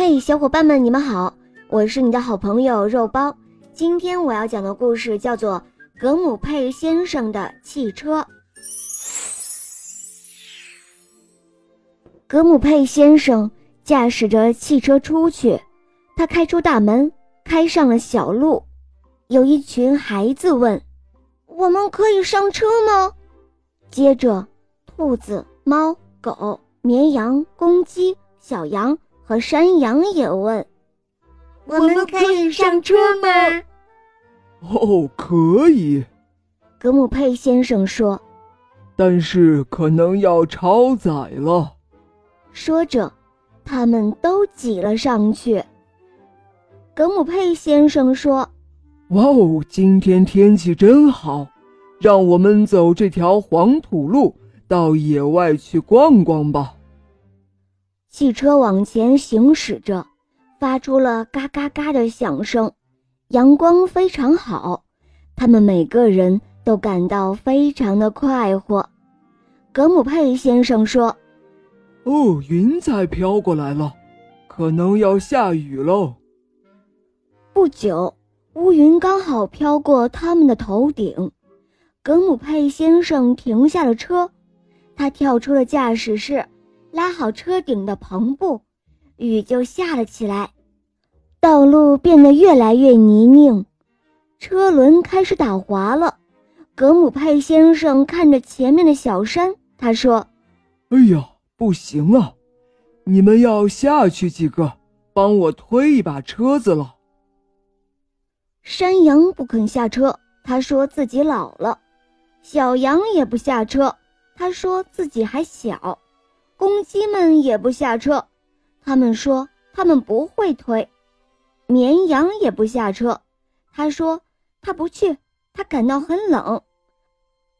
嘿，小伙伴们，你们好，我是你的好朋友肉包。今天我要讲的故事叫做《格姆佩先生的汽车》。格姆佩先生驾驶着汽车出去，他开出大门，开上了小路。有一群孩子问：“我们可以上车吗？”接着，兔子、猫、狗、绵羊、公鸡、小羊。和山羊也问：“我们可以上车吗？”“哦，可以。”格姆佩先生说，“但是可能要超载了。”说着，他们都挤了上去。格姆佩先生说：“哇哦，今天天气真好，让我们走这条黄土路到野外去逛逛吧。”汽车往前行驶着，发出了嘎嘎嘎的响声。阳光非常好，他们每个人都感到非常的快活。格姆佩先生说：“哦，云彩飘过来了，可能要下雨喽。”不久，乌云刚好飘过他们的头顶。格姆佩先生停下了车，他跳出了驾驶室。拉好车顶的篷布，雨就下了起来，道路变得越来越泥泞，车轮开始打滑了。格姆佩先生看着前面的小山，他说：“哎呀，不行啊！你们要下去几个，帮我推一把车子了。”山羊不肯下车，他说自己老了；小羊也不下车，他说自己还小。公鸡们也不下车，他们说他们不会推。绵羊也不下车，他说他不去，他感到很冷。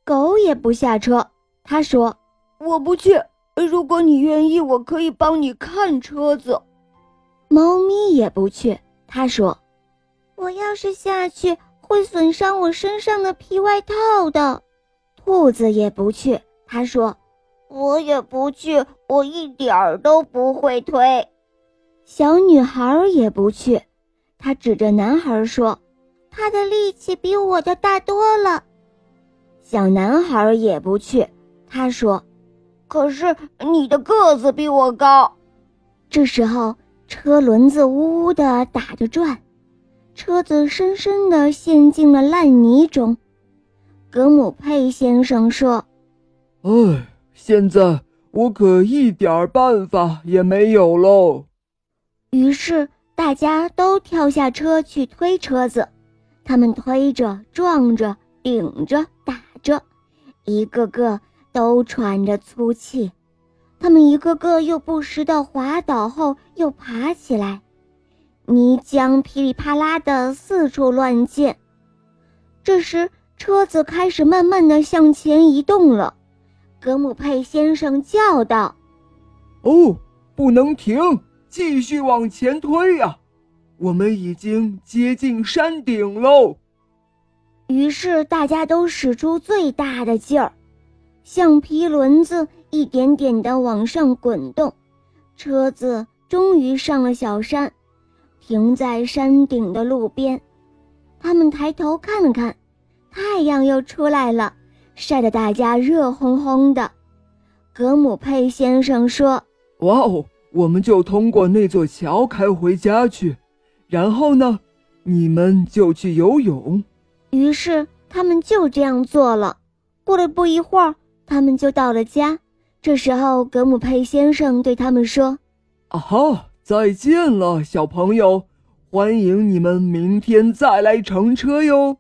狗也不下车，他说我不去。如果你愿意，我可以帮你看车子。猫咪也不去，他说我要是下去会损伤我身上的皮外套的。兔子也不去，他说。我也不去，我一点儿都不会推。小女孩也不去，她指着男孩说：“他的力气比我的大多了。”小男孩也不去，他说：“可是你的个子比我高。”这时候，车轮子呜呜地打着转，车子深深地陷进了烂泥中。格姆佩先生说：“哎。”现在我可一点办法也没有喽。于是大家都跳下车去推车子，他们推着、撞着、顶着、打着，一个个都喘着粗气。他们一个个又不时地滑倒后又爬起来，泥浆噼里啪啦的四处乱溅。这时车子开始慢慢的向前移动了。格姆佩先生叫道：“哦，不能停，继续往前推呀！我们已经接近山顶喽。”于是大家都使出最大的劲儿，橡皮轮子一点点的往上滚动，车子终于上了小山，停在山顶的路边。他们抬头看了看，太阳又出来了。晒得大家热烘烘的，格姆佩先生说：“哇哦，我们就通过那座桥开回家去，然后呢，你们就去游泳。”于是他们就这样做了。过了不一会儿，他们就到了家。这时候，格姆佩先生对他们说：“啊哈，再见了，小朋友，欢迎你们明天再来乘车哟。”